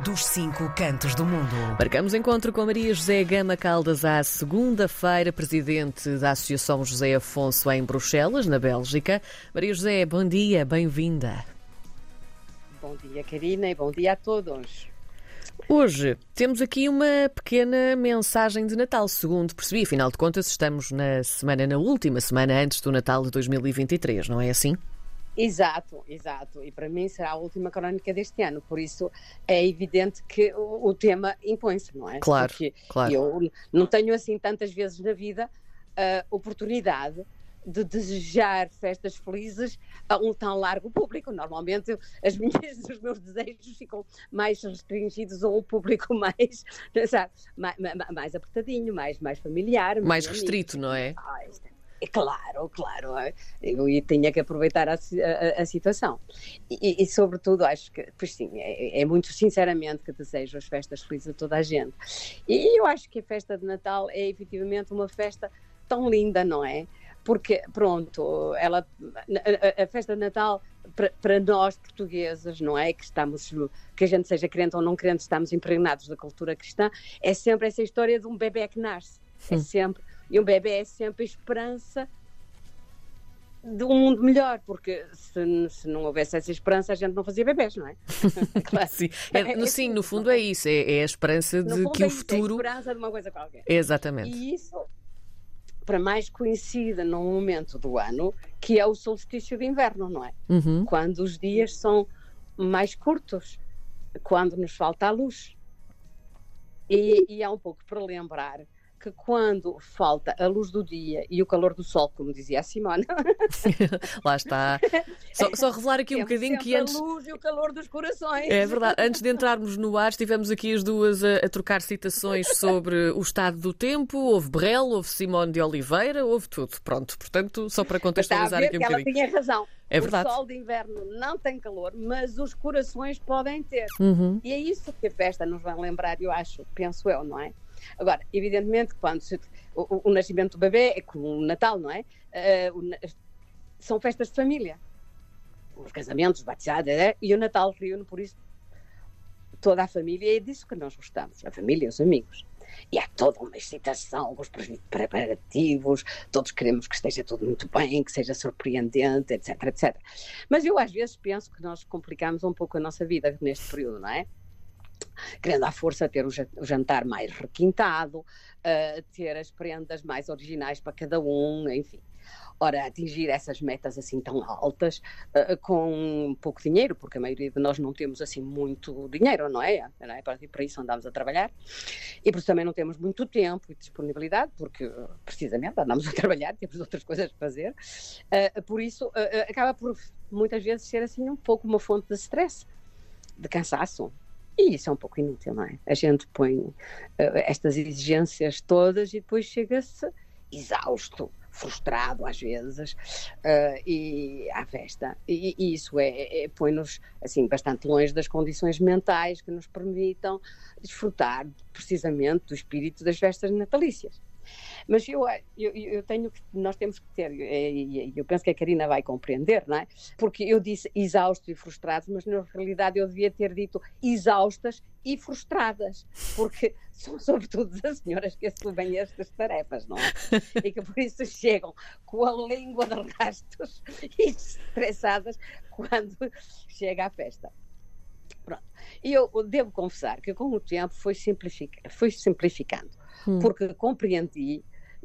dos cinco cantos do mundo. Marcamos encontro com Maria José Gama Caldas à segunda-feira, presidente da Associação José Afonso em Bruxelas, na Bélgica. Maria José, bom dia, bem-vinda. Bom dia, Karina, e bom dia a todos. Hoje temos aqui uma pequena mensagem de Natal, segundo percebi. Afinal de contas, estamos na semana, na última semana antes do Natal de 2023, não é assim? Exato, exato. E para mim será a última crónica deste ano, por isso é evidente que o, o tema impõe-se, não é? Claro, Porque claro. eu não tenho assim tantas vezes na vida a oportunidade de desejar festas felizes a um tão largo público. Normalmente as minhas, os meus desejos ficam mais restringidos a um público mais, sabe, mais, mais apertadinho, mais, mais familiar. Mais amigo. restrito, não é? É- é claro, claro. é. Eu tinha que aproveitar a, a- a- situação. E, e, sobretudo, acho que, pois sim, é, é muito sinceramente que desejo as festas felizes a toda a gente. E eu acho que a festa de Natal é efetivamente uma festa tão linda, não é? Porque, pronto, ela, a, a- festa de Natal, para, nós portugueses, não é? Que estamos, que a gente seja crente ou não crente, estamos impregnados da cultura cristã, é sempre essa história de um bebê que nasce. É sempre, e um bebê é sempre a esperança de um mundo melhor, porque se, se não houvesse essa esperança, a gente não fazia bebés, não é? Claro. Sim, é- É- no, é sim, no fundo é isso, é, é a esperança de que é o isso, é a futuro. esperança de uma coisa qualquer. Exatamente. E isso, para mais coincida num momento do ano, que é o solstício de inverno, não é? Uhum. Quando os dias são mais curtos, quando nos falta a luz. E, e há um pouco para lembrar que quando falta a luz do dia e o calor do sol, como dizia a Simone, Lá está. Só, só revelar aqui um temos bocadinho que antes. a luz e o calor dos corações. É verdade. Antes de entrarmos no ar, estivemos aqui as duas a, a trocar citações sobre o estado do tempo. Houve Brel, houve Simone de Oliveira, houve tudo. Pronto, portanto, só para contextualizar aqui um que ela bocadinho. tinha razão. É verdade. O sol de inverno não tem calor, mas os corações podem ter. Uhum. E é isso que a festa nos vai lembrar, eu acho, penso eu, não é? Agora, evidentemente, quando se- o, o- nascimento do bebê é como o Natal, não é? Eh, o são festas de família. Os casamentos, os batizados, é? e o Natal reúne, por isso, toda a família, e é disso que nós gostamos, a família os amigos. E há toda uma excitação, pre- preparativos, todos queremos que esteja tudo muito bem, que seja surpreendente, etc, etc. Mas eu às vezes penso que nós complicamos um pouco a nossa vida neste período, não é? Querendo à força ter o ja- o jantar mais requintado, uh, ter as prendas mais originais para cada um, enfim. Ora, atingir essas metas assim tão altas uh, com pouco dinheiro, porque a maioria de nós não temos assim muito dinheiro, não é? Não é? Para, para isso andamos a trabalhar. E por isso também não temos muito tempo e disponibilidade, porque precisamente andamos a trabalhar, temos outras coisas a fazer. Uh, por isso, uh, acaba por muitas vezes ser assim um pouco uma fonte de stress, de cansaço. E isso é um pouco inútil, não é? A gente põe uh, estas exigências todas e depois chega-se exausto, frustrado às vezes, uh, e à festa. E, e isso é, é- põe-nos assim bastante longe das condições mentais que nos permitam desfrutar precisamente do espírito das festas natalícias. Mas eu, eu, eu tenho que, nós temos que ter, e eu penso que a Karina vai compreender, não é? Porque eu disse exaustos e frustrados, mas na realidade eu devia ter dito exaustas e frustradas, porque são sobretudo as senhoras que assumem estas tarefas, não é? E que por isso chegam com a língua de rastos e estressadas quando chega a festa. Pronto. E eu devo confessar que com o tempo foi, simplific... foi simplificando, Hum. porque compreendi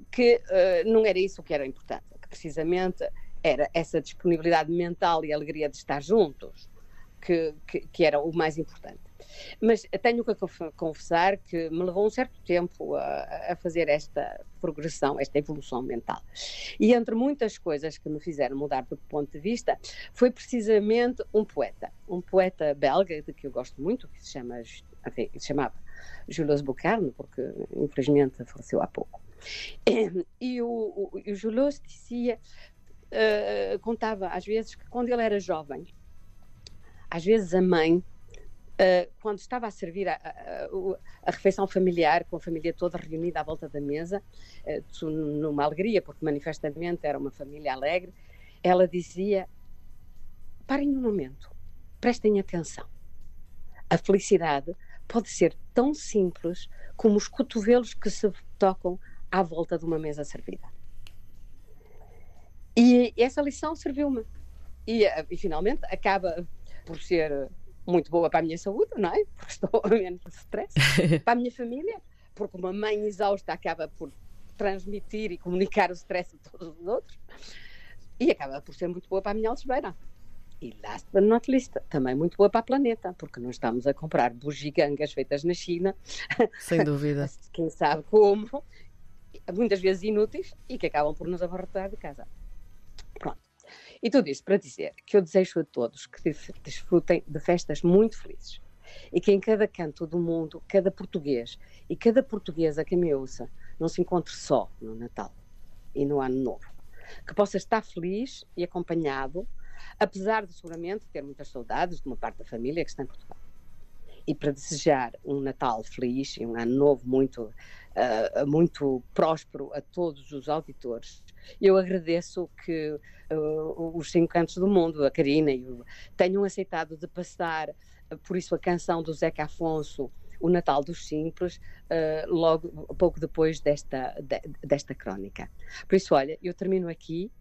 que eh, não era isso que era importante, que precisamente era essa disponibilidade mental e alegria de estar juntos, que, que, que era o mais importante. Mas tenho que conf- confessar que me levou um certo tempo a, a fazer esta progressão, esta evolução mental. E entre muitas coisas que me fizeram mudar do ponto de vista, foi precisamente um poeta, um poeta belga de que eu gosto muito, que se chama, enfim, se chamava Jules Bocarne, porque infelizmente faleceu há pouco. E o, o, e o Jules dizia, eh, contava às vezes que quando ele era jovem, às vezes a mãe Uh, quando estava a servir a, a, a, refeição familiar, com a família toda reunida à volta da mesa, uh, numa alegria, porque manifestamente era uma família alegre, ela dizia: parem um momento, prestem atenção. A felicidade pode ser tão simples como os cotovelos que se tocam à volta de uma mesa servida. E essa lição serviu-me. E, eh, e, finalmente acaba por ser muito boa para a minha saúde, não é? Porque estou a menos stress. para a minha família, porque uma mãe exausta acaba por transmitir e comunicar o stress a todos os outros. E acaba por ser muito boa para a minha algebeira. E last but not least, também muito boa para o planeta, porque não estamos a comprar bugigangas feitas na China. Sem dúvida. Quem sabe como, muitas vezes inúteis e que acabam por nos abarrotar de casa. Pronto. E tudo isto para dizer que eu desejo a todos que desfrutem de festas muito felizes e que em cada canto do mundo, cada português e cada portuguesa que me ouça não se encontre só no Natal e no Ano Novo. Que possa estar feliz e acompanhado apesar de seguramente ter muitas saudades de uma parte da família que está em Portugal. E para desejar um Natal feliz e um ano novo muito, uh, muito próspero a todos os auditores, eu agradeço que uh, os cinco cantos do mundo, a Karina e o, tenham aceitado de passar, uh, por isso, a canção do Zeca Afonso, o Natal dos Simples, uh, logo pouco depois desta, de, desta crónica. Por isso, olha, eu termino aqui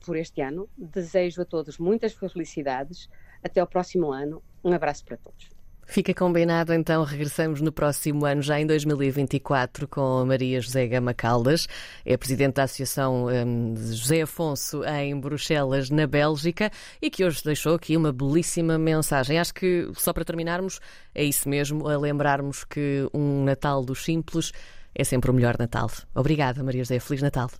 por este ano. Desejo a todos muitas felicidades. Até ao próximo ano. Um abraço para todos. Fica combinado, então regressamos no próximo ano, já em 2024, com a Maria José Gama Caldas, é presidente da Associação um, José Afonso em Bruxelas, na Bélgica, e que hoje deixou aqui uma belíssima mensagem. Acho que, só para terminarmos, é isso mesmo, a lembrarmos que um Natal dos simples é sempre o melhor Natal. Obrigada, Maria José. Feliz Natal.